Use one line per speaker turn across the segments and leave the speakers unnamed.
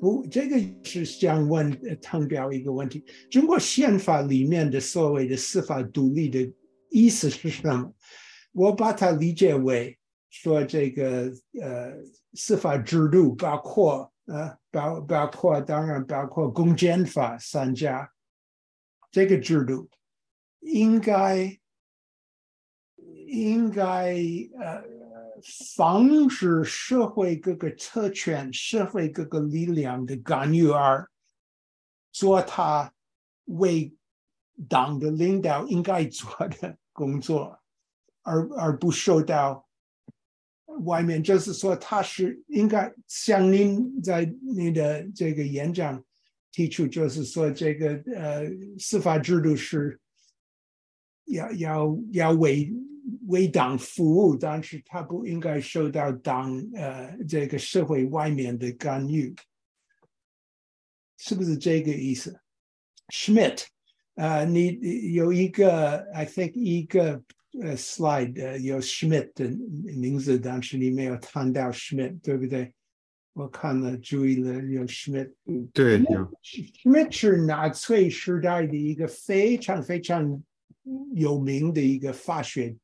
不，这个是想问唐彪一个问题：中国宪法里面的所谓的司法独立的意思是什么？我把它理解为说，这个呃司法制度包括呃包包括当然包括公检法三家，这个制度应该应该呃。防止社会各个特权、社会各个力量的干预，而做他为党的领导应该做的工作，而而不受到外面。就是说，他是应该像您在你的这个演讲提出，就是说，这个呃司法制度是要要要为。为党服务，但是他不应该受到党呃这个社会外面的干预，是不是这个意思？Schmidt，呃，你有一个，I think 一个呃 slide 有 Schmidt 的名字，但是你没有谈到 Schmidt，对不对？我看了，注意了，有 Schmidt，
对，有
Schmidt 是纳粹时代的一个非常非常有名的一个法学。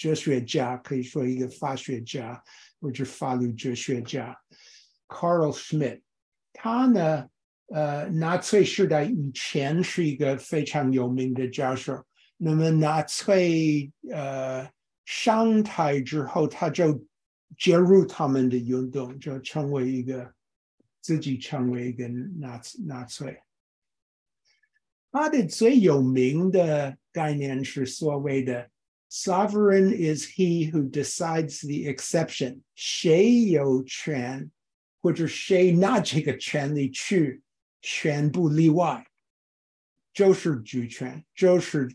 哲学家可以说一个法学家或者法律哲学家，Carl Schmidt，他呢，呃，纳粹时代以前是一个非常有名的教授。那么纳粹呃上台之后，他就介入他们的运动，就成为一个自己成为一个纳纳粹。他的最有名的概念是所谓的。Sovereign is he who decides the exception。谁有权，或者谁拿这个权利去宣布例外，就是主权，就是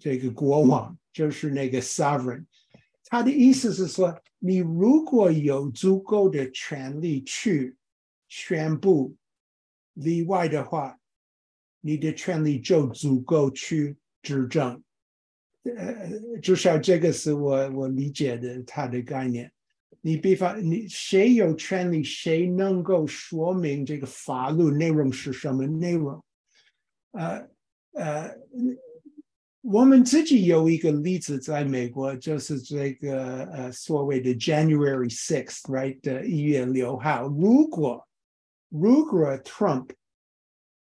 这个国王，就是那个 sovereign。他的意思是说，你如果有足够的权利去宣布例外的话，你的权利就足够去执政。呃，至少这个是我我理解的他的概念。你比方，你谁有权利，谁能够说明这个法律内容是什么内容？呃呃，我们自己有一个例子，在美国就是这个呃所谓的 January Sixth，right 的一月六号。如果如果 Trump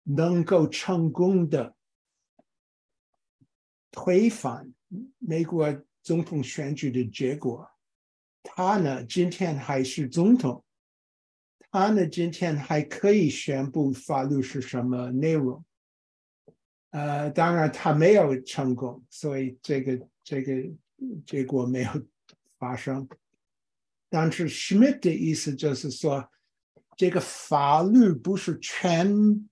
能够成功的。推翻美国总统选举的结果，他呢今天还是总统，他呢今天还可以宣布法律是什么内容。呃，当然他没有成功，所以这个这个结果没有发生。但是 Schmidt 的意思就是说，这个法律不是全。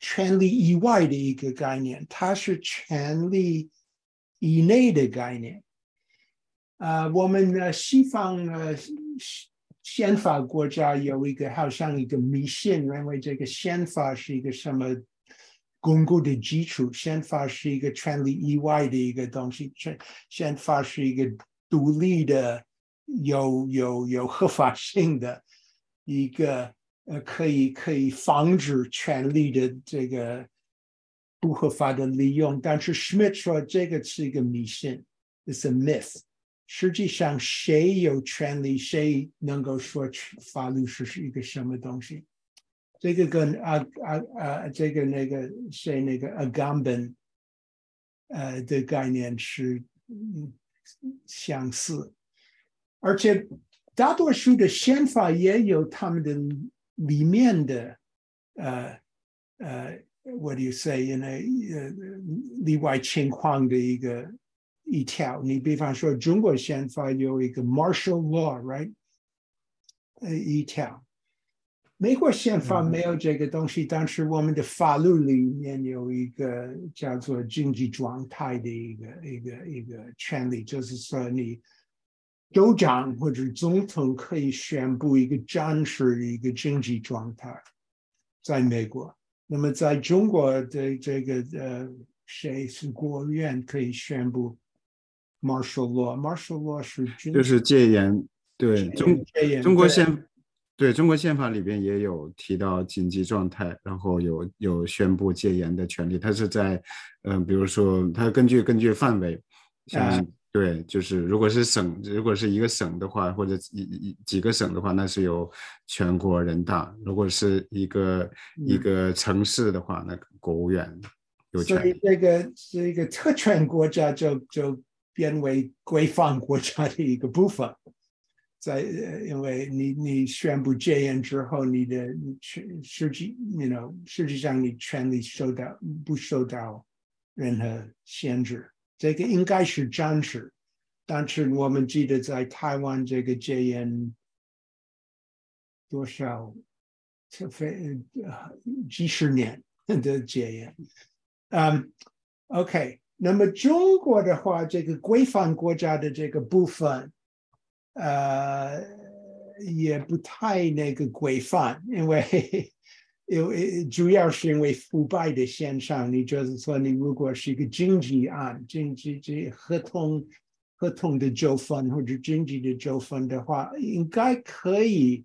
权力以外的一个概念，它是权力以内的概念。啊，我们的西方呃宪法国家有一个好像一个迷信，认为这个宪法是一个什么巩固的基础，宪法是一个权力以外的一个东西，宪宪法是一个独立的、有有有合法性的一个。呃，可以可以防止权力的这个不合法的利用，但是 Schmidt 说这个是一个迷信，is a myth。实际上，谁有权利，谁能够说法律是是一个什么东西？这个跟啊啊啊，这个那个谁那个 Agamben 呃的概念是相似，而且大多数的宪法也有他们的。里面的呃呃，what do you say？呢呃例外情况的一个一条，你比方说中国宪法有一个 martial law，right？呃一条，美国宪法没有这个东西，但是我们的法律里面有一个叫做经济状态的一个一个一个权利，就是说你。州长或者总统可以宣布一个暂时的一个经济状态，在美国。那么在中国的这个呃，谁是国务院可以宣布 martial law？martial law 是
就是戒严，对中中国宪对中国宪法里边也有提到紧急状态，然后有有宣布戒严的权利。它是在，嗯，比如说，它根据根据范围，像对，就是如果是省，如果是一个省的话，或者一一几个省的话，那是由全国人大；如果是一个一个城市的话，那国务院有权。
所以这个是一个特权国家，就就变为规范国家的一个部分。在因为你你宣布戒严之后，你的权实际，you know，实际上你权利受到不受到任何限制，这个应该是真实。但是我们记得在台湾这个戒烟多少，非几十年的戒烟，嗯，OK，那么中国的话，这个规范国家的这个部分。呃，也不太那个规范，因为因为主要是因为腐败的现象。你就是说，你如果是一个经济案、经济这合同、合同的纠纷或者经济的纠纷的话，应该可以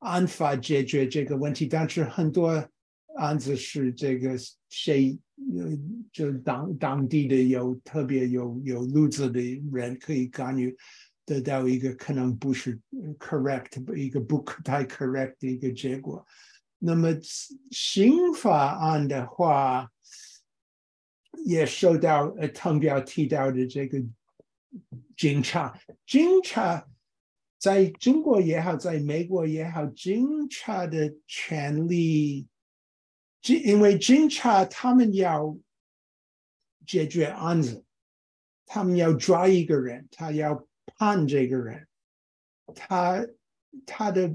按法解决这个问题。但是很多案子是这个谁，就当当地的有特别有有路子的人可以干预。得到一个可能不是 correct 一个不可太 correct 的一个结果。那么刑法案的话，也受到呃汤彪提到的这个警察，警察在中国也好，在美国也好，警察的权利，因因为警察他们要解决案子，他们要抓一个人，他要。判这个人，他他的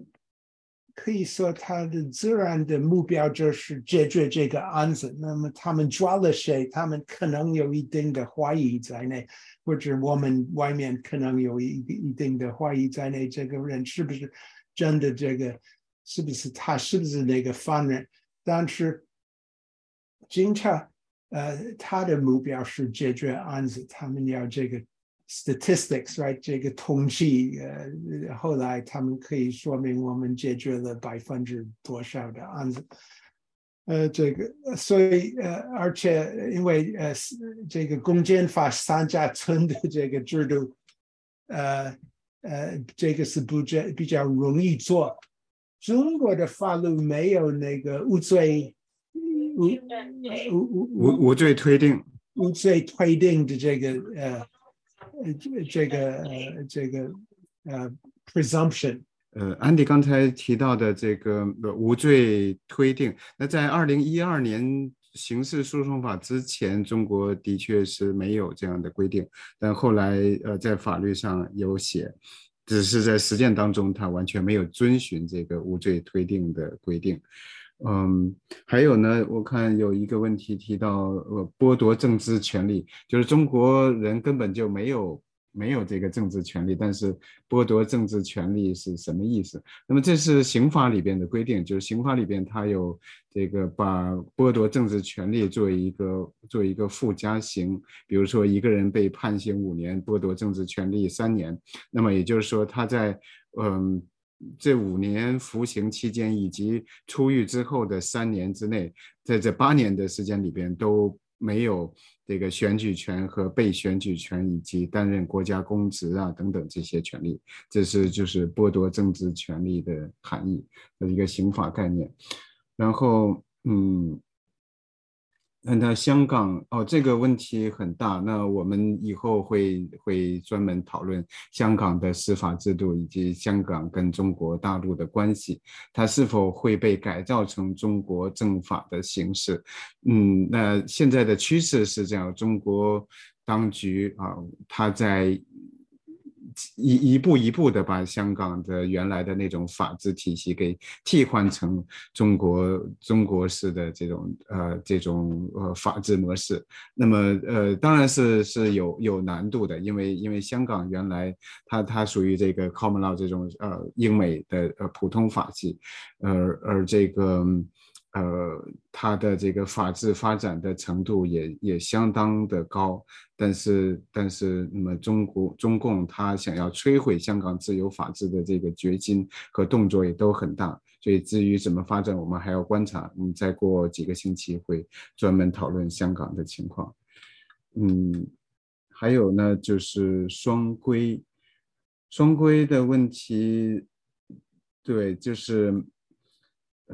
可以说他的自然的目标就是解决这个案子。那么他们抓了谁？他们可能有一定的怀疑在内，或者我们外面可能有一一定的怀疑在内。这个人是不是真的？这个是不是他？是不是那个犯人？但是警察呃，他的目标是解决案子，他们要这个。statistics，right？这个统计，呃，后来他们可以说明我们解决了百分之多少的案子，呃，这个，所以，呃，而且因为呃，这个公检法三家村的这个制度，呃，呃，这个是不较比较容易做。中国的法律没有那个无罪
无无无无罪推定
无罪推定的这个呃。这这个呃这个呃 presumption，
呃，安迪刚才提到的这个无罪推定，那在二零一二年刑事诉讼法之前，中国的确是没有这样的规定，但后来呃在法律上有写，只是在实践当中，他完全没有遵循这个无罪推定的规定。嗯，还有呢，我看有一个问题提到，呃，剥夺政治权利，就是中国人根本就没有没有这个政治权利，但是剥夺政治权利是什么意思？那么这是刑法里边的规定，就是刑法里边它有这个把剥夺政治权利作为一个作为一个附加刑，比如说一个人被判刑五年，剥夺政治权利三年，那么也就是说他在嗯。这五年服刑期间以及出狱之后的三年之内，在这八年的时间里边都没有这个选举权和被选举权，以及担任国家公职啊等等这些权利，这是就是剥夺政治权利的含义的一个刑法概念。然后，嗯。那那香港哦，这个问题很大。那我们以后会会专门讨论香港的司法制度以及香港跟中国大陆的关系，它是否会被改造成中国政法的形式？嗯，那现在的趋势是这样，中国当局啊，他在。一一步一步的把香港的原来的那种法治体系给替换成中国中国式的这种呃这种呃法治模式，那么呃当然是是有有难度的，因为因为香港原来它它属于这个 common law 这种呃英美的呃普通法系，而而这个呃，它的这个法治发展的程度也也相当的高，但是但是，那么中国中共他想要摧毁香港自由法治的这个决心和动作也都很大，所以至于怎么发展，我们还要观察。嗯，再过几个星期会专门讨论香港的情况。嗯，还有呢，就是双规，双规的问题，对，就是。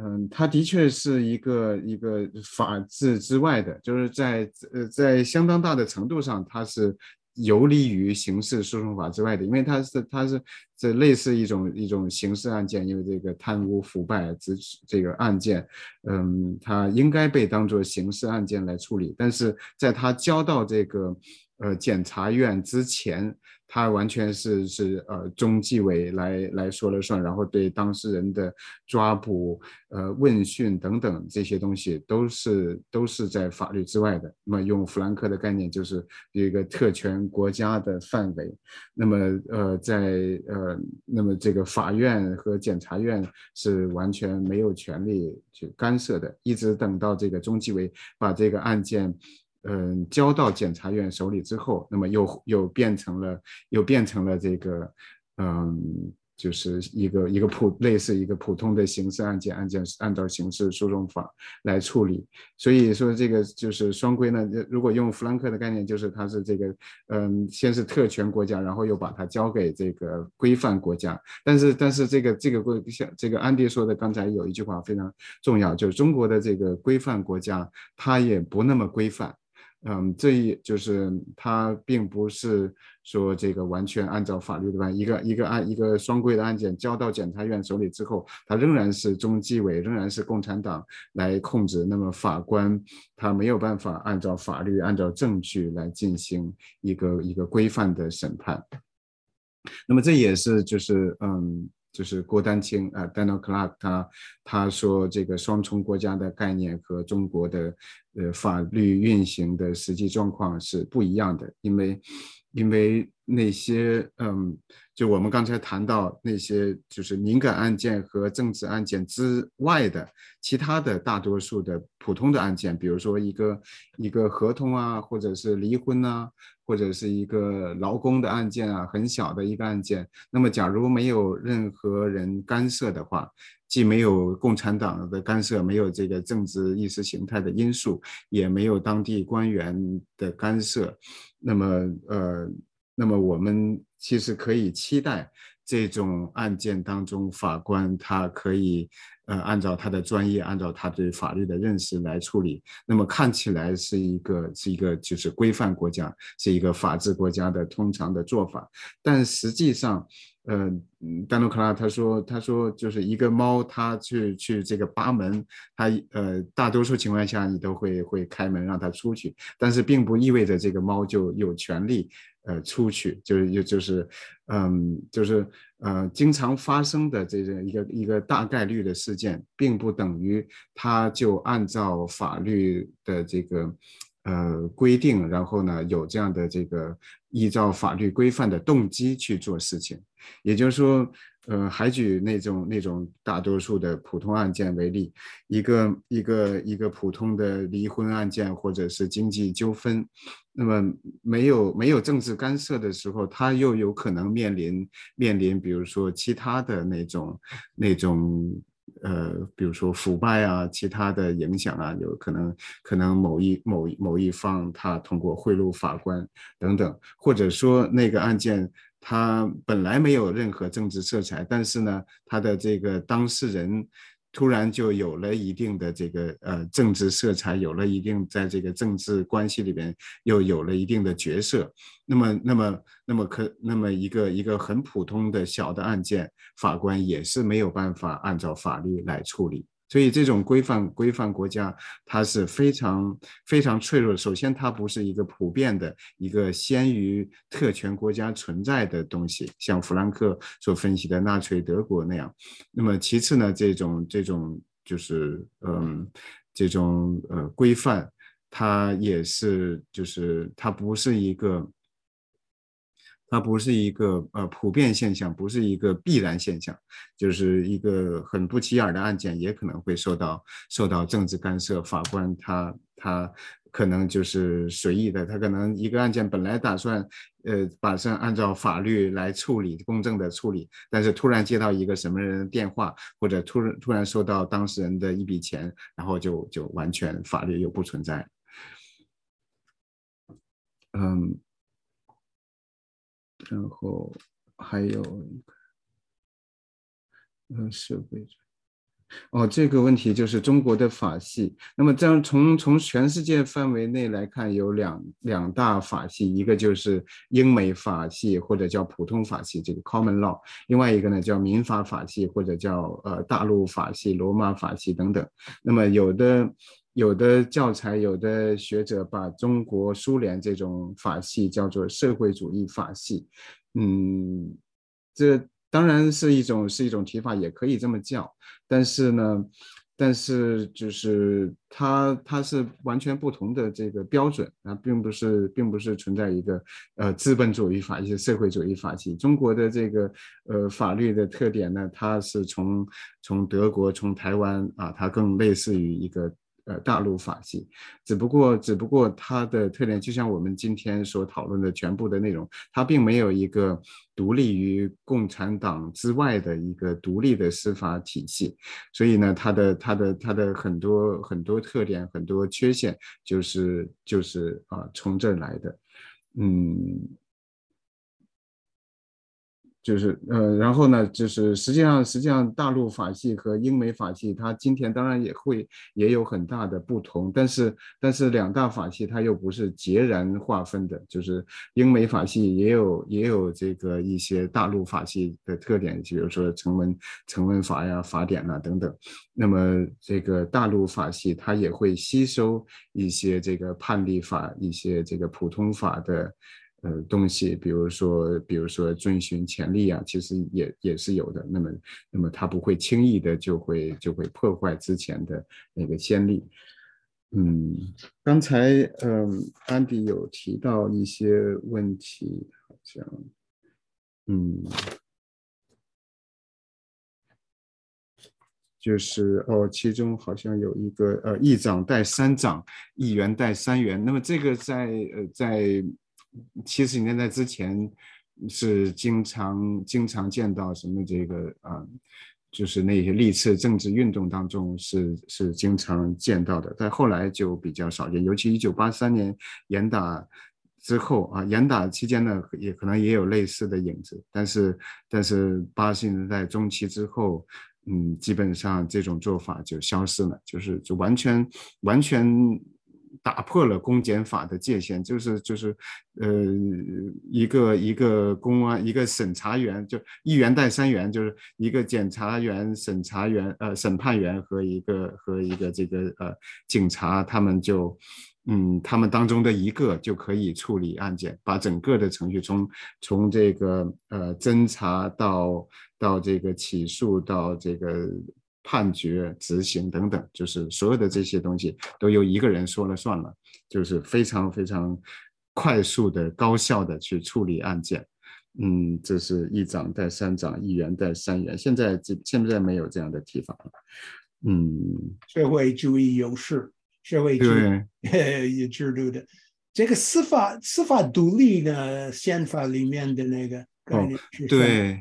嗯，它的确是一个一个法治之外的，就是在呃在相当大的程度上，它是游离于刑事诉讼法之外的，因为它是它是这类似一种一种刑事案件，因为这个贪污腐败这这个案件，嗯，它应该被当作刑事案件来处理，但是在它交到这个呃检察院之前。他完全是是呃中纪委来来说了算，然后对当事人的抓捕、呃问讯等等这些东西都是都是在法律之外的。那么用弗兰克的概念，就是一个特权国家的范围。那么呃在呃那么这个法院和检察院是完全没有权利去干涉的，一直等到这个中纪委把这个案件。嗯，交到检察院手里之后，那么又又变成了又变成了这个，嗯，就是一个一个普类似一个普通的刑事案件，案件按照刑事诉讼法来处理。所以说这个就是双规呢。如果用弗兰克的概念，就是它是这个，嗯，先是特权国家，然后又把它交给这个规范国家。但是但是这个这个规像这个安迪说的，刚才有一句话非常重要，就是中国的这个规范国家，它也不那么规范。嗯，这一就是他并不是说这个完全按照法律的办，一个一个案一个双规的案件交到检察院手里之后，他仍然是中纪委，仍然是共产党来控制。那么法官他没有办法按照法律、按照证据来进行一个一个规范的审判。那么这也是就是嗯。就是郭丹青啊，Daniel Clark，他他说这个双重国家的概念和中国的呃法律运行的实际状况是不一样的，因为因为那些嗯，就我们刚才谈到那些就是敏感案件和政治案件之外的其他的大多数的普通的案件，比如说一个一个合同啊，或者是离婚啊。或者是一个劳工的案件啊，很小的一个案件。那么，假如没有任何人干涉的话，既没有共产党的干涉，没有这个政治意识形态的因素，也没有当地官员的干涉，那么，呃，那么我们其实可以期待这种案件当中，法官他可以。呃，按照他的专业，按照他对法律的认识来处理，那么看起来是一个是一个就是规范国家，是一个法治国家的通常的做法。但实际上，呃，丹诺克拉他说，他说就是一个猫，它去去这个扒门，它呃大多数情况下你都会会开门让它出去，但是并不意味着这个猫就有权利。呃，出去就是就就是，嗯，就是呃，经常发生的这个一个一个大概率的事件，并不等于他就按照法律的这个呃规定，然后呢有这样的这个依照法律规范的动机去做事情。也就是说，呃，还举那种那种大多数的普通案件为例，一个一个一个普通的离婚案件或者是经济纠纷。那么没有没有政治干涉的时候，他又有可能面临面临，比如说其他的那种那种呃，比如说腐败啊，其他的影响啊，有可能可能某一某某一方他通过贿赂法官等等，或者说那个案件他本来没有任何政治色彩，但是呢，他的这个当事人。突然就有了一定的这个呃政治色彩，有了一定在这个政治关系里边又有了一定的角色。那么，那么，那么可那么一个一个很普通的小的案件，法官也是没有办法按照法律来处理。所以，这种规范规范国家，它是非常非常脆弱。首先，它不是一个普遍的一个先于特权国家存在的东西，像弗兰克所分析的纳粹德国那样。那么，其次呢，这种这种就是嗯，这种呃规范，它也是就是它不是一个。它不是一个呃普遍现象，不是一个必然现象，就是一个很不起眼的案件，也可能会受到受到政治干涉。法官他他可能就是随意的，他可能一个案件本来打算呃马上按照法律来处理，公正的处理，但是突然接到一个什么人的电话，或者突然突然收到当事人的一笔钱，然后就就完全法律又不存在。嗯。然后还有一个，嗯，社会哦，这个问题就是中国的法系。那么这样从从全世界范围内来看，有两两大法系，一个就是英美法系或者叫普通法系，这个 Common Law；另外一个呢叫民法法系或者叫呃大陆法系、罗马法系等等。那么有的。有的教材，有的学者把中国苏联这种法系叫做社会主义法系，嗯，这当然是一种是一种提法，也可以这么叫。但是呢，但是就是它它是完全不同的这个标准啊，并不是并不是存在一个呃资本主义法系、社会主义法系。中国的这个呃法律的特点呢，它是从从德国、从台湾啊，它更类似于一个。呃，大陆法系，只不过，只不过它的特点，就像我们今天所讨论的全部的内容，它并没有一个独立于共产党之外的一个独立的司法体系，所以呢，它的它的它的很多很多特点，很多缺陷，就是就是啊，从这来的，嗯。就是呃，然后呢，就是实际上，实际上大陆法系和英美法系，它今天当然也会也有很大的不同，但是但是两大法系它又不是截然划分的，就是英美法系也有也有这个一些大陆法系的特点，比如说成文成文法呀、法典呐等等。那么这个大陆法系它也会吸收一些这个判例法、一些这个普通法的。呃，东西，比如说，比如说遵循潜力啊，其实也也是有的。那么，那么他不会轻易的就会就会破坏之前的那个先例。嗯，刚才嗯，安迪有提到一些问题，好像，嗯，就是哦，其中好像有一个呃，议长带三长，议员带三员。那么这个在呃在。七十年代之前是经常经常见到什么这个啊，就是那些历次政治运动当中是是经常见到的，但后来就比较少见，尤其一九八三年严打之后啊，严打期间呢也可能也有类似的影子，但是但是八十年代中期之后，嗯，基本上这种做法就消失了，就是就完全完全。打破了公检法的界限，就是就是，呃，一个一个公安，一个审查员，就一员带三员，就是一个检察员、审查员、呃，审判员和一个和一个这个呃警察，他们就，嗯，他们当中的一个就可以处理案件，把整个的程序从从这个呃侦查到到这个起诉到这个。判决、执行等等，就是所有的这些东西都由一个人说了算了，就是非常非常快速的、高效的去处理案件。嗯，这是一长带三长，一员带三员。现在这现在没有这样的提法了。嗯，
社会主义优势，社会主义 制度的这个司法司法独立的宪法里面的那个概念是
对，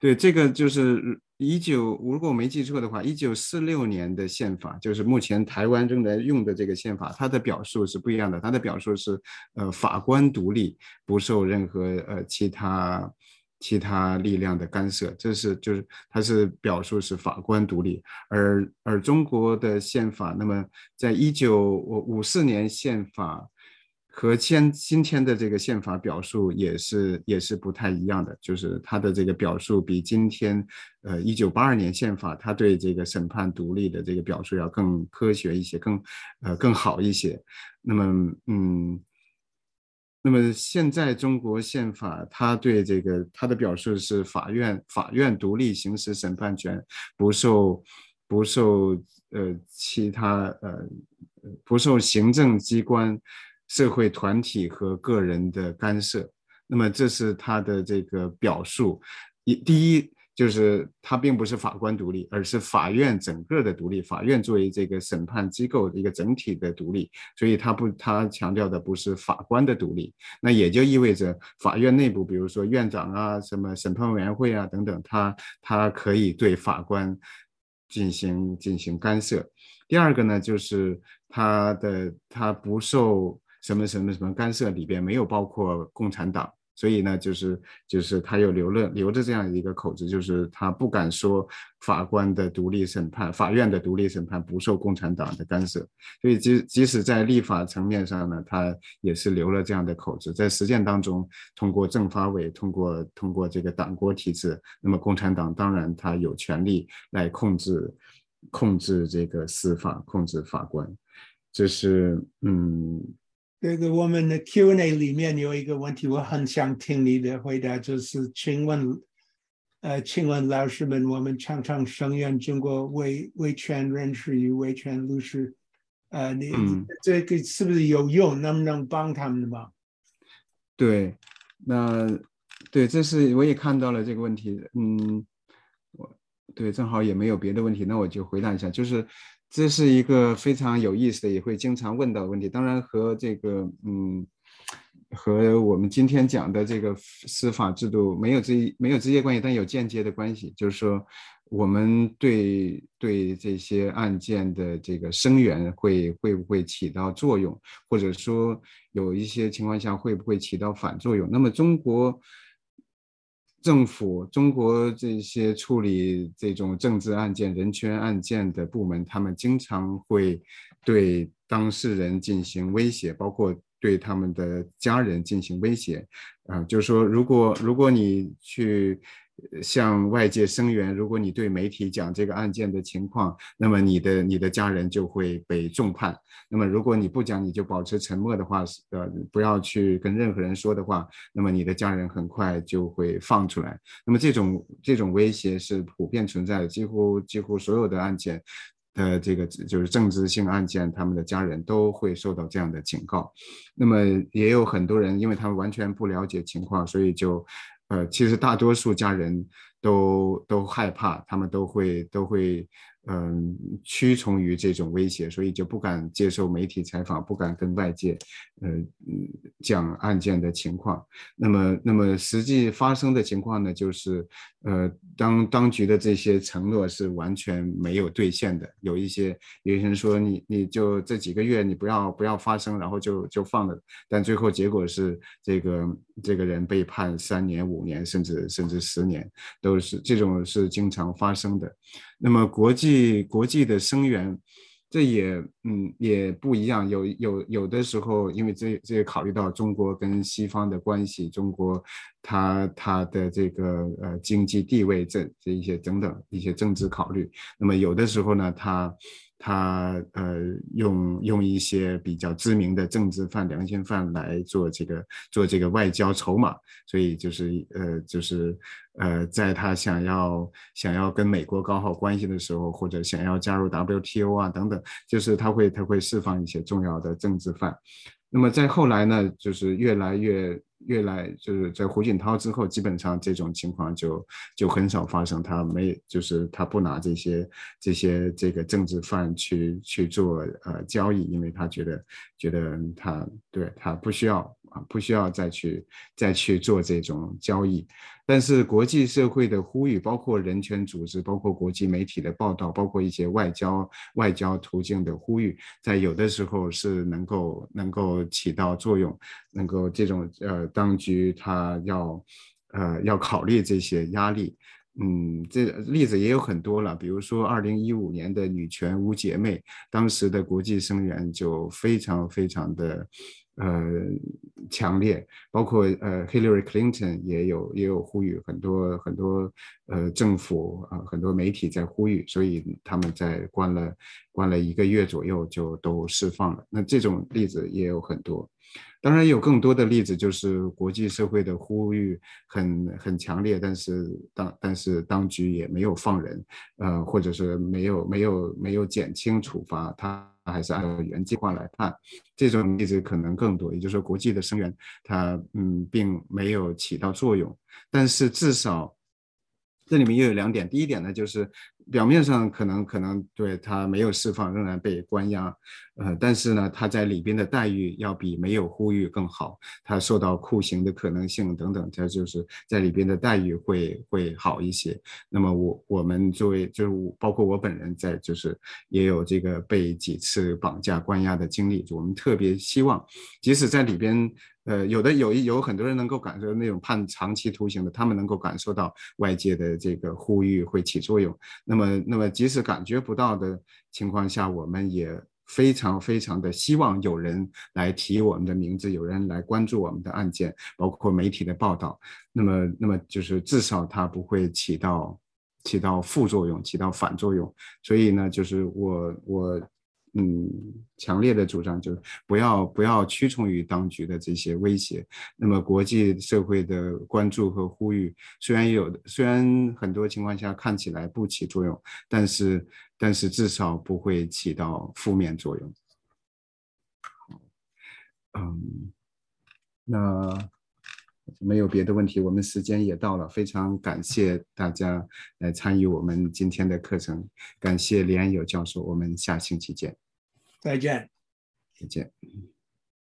对，这个就是。一九，如果我没记错的话，一九四六年的宪法就是目前台湾正在用的这个宪法，它的表述是不一样的。它的表述是，呃，法官独立，不受任何呃其他其他力量的干涉。这是就是它是表述是法官独立，而而中国的宪法，那么在一九五五四年宪法。和今今天的这个宪法表述也是也是不太一样的，就是它的这个表述比今天，呃，一九八二年宪法它对这个审判独立的这个表述要更科学一些，更呃更好一些。那么，嗯，那么现在中国宪法它对这个它的表述是法院法院独立行使审判权，不受不受呃其他呃不受行政机关。社会团体和个人的干涉，那么这是他的这个表述。一第一。就是他并不是法官独立，而是法院整个的独立。法院作为这个审判机构的一个整体的独立，所以他不，他强调的不是法官的独立。那也就意味着法院内部，比如说院长啊、什么审判委员会啊等等，他他可以对法官进行进行干涉。第二个呢，就是他的他不受什么什么什么干涉，里边没有包括共产党。所以呢，就是就是他又留了留着这样一个口子，就是他不敢说法官的独立审判，法院的独立审判不受共产党的干涉。所以即即使在立法层面上呢，他也是留了这样的口子。在实践当中，通过政法委，通过通过这个党国体制，那么共产党当然他有权利来控制控制这个司法，控制法官。这是嗯。
这个我们的 Q&A 里面有一个问题，我很想听你的回答，就是请问，呃，请问老师们，我们常常声援中国维维权人士与维权律师，呃，你这个是不是有用？能不能帮他们的忙？
对，那对，这是我也看到了这个问题，嗯，我对，正好也没有别的问题，那我就回答一下，就是。这是一个非常有意思的，也会经常问到的问题。当然和这个，嗯，和我们今天讲的这个司法制度没有直没有直接关系，但有间接的关系。就是说，我们对对这些案件的这个声援会会不会起到作用，或者说有一些情况下会不会起到反作用？那么中国。政府中国这些处理这种政治案件、人权案件的部门，他们经常会对当事人进行威胁，包括对他们的家人进行威胁。啊，就是说，如果如果你去。向外界声援，如果你对媒体讲这个案件的情况，那么你的你的家人就会被重判。那么如果你不讲，你就保持沉默的话，呃，不要去跟任何人说的话，那么你的家人很快就会放出来。那么这种这种威胁是普遍存在的，几乎几乎所有的案件的这个就是政治性案件，他们的家人都会受到这样的警告。那么也有很多人，因为他们完全不了解情况，所以就。呃，其实大多数家人都都害怕，他们都会都会。嗯，屈从于这种威胁，所以就不敢接受媒体采访，不敢跟外界，呃，讲案件的情况。那么，那么实际发生的情况呢，就是，呃，当当局的这些承诺是完全没有兑现的。有一些有些人说，你你就这几个月你不要不要发声，然后就就放了。但最后结果是，这个这个人被判三年、五年，甚至甚至十年，都是这种是经常发生的。那么国际国际的声援，这也嗯也不一样。有有有的时候，因为这这也考虑到中国跟西方的关系，中国它它的这个呃经济地位这这一些等等一些政治考虑。那么有的时候呢，它。他呃用用一些比较知名的政治犯、良心犯来做这个做这个外交筹码，所以就是呃就是呃在他想要想要跟美国搞好关系的时候，或者想要加入 WTO 啊等等，就是他会他会释放一些重要的政治犯。那么在后来呢，就是越来越。越来就是在胡锦涛之后，基本上这种情况就就很少发生。他没就是他不拿这些这些这个政治犯去去做呃交易，因为他觉得觉得他对他不需要啊。不需要再去再去做这种交易，但是国际社会的呼吁，包括人权组织，包括国际媒体的报道，包括一些外交外交途径的呼吁，在有的时候是能够能够起到作用，能够这种呃当局他要呃要考虑这些压力，嗯，这例子也有很多了，比如说二零一五年的女权无姐妹，当时的国际声援就非常非常的。呃，强烈，包括呃，Hillary Clinton 也有也有呼吁，很多很多呃，政府啊，很多媒体在呼吁，所以他们在关了关了一个月左右就都释放了。那这种例子也有很多，当然有更多的例子，就是国际社会的呼吁很很强烈，但是当但是当局也没有放人，呃，或者是没有没有没有减轻处罚他。还是按照原计划来看，这种例子可能更多。也就是说，国际的声援它嗯并没有起到作用，但是至少这里面又有两点。第一点呢，就是。表面上可能可能对他没有释放，仍然被关押，呃，但是呢，他在里边的待遇要比没有呼吁更好，他受到酷刑的可能性等等，他就是在里边的待遇会会好一些。那么我我们作为就是包括我本人在就是也有这个被几次绑架关押的经历，我们特别希望，即使在里边。呃，有的有有很多人能够感受那种判长期徒刑的，他们能够感受到外界的这个呼吁会起作用。那那么，那么即使感觉不到的情况下，我们也非常非常的希望有人来提我们的名字，有人来关注我们的案件，包括媒体的报道。那么，那么就是至少它不会起到起到副作用，起到反作用。所以呢，就是我我。嗯，强烈的主张就是不要不要屈从于当局的这些威胁。那么国际社会的关注和呼吁，虽然有的，虽然很多情况下看起来不起作用，但是但是至少不会起到负面作用。嗯，那没有别的问题，我们时间也到了，非常感谢大家来参与我们今天的课程，感谢李安友教授，我们下星期见。
再见，
再见。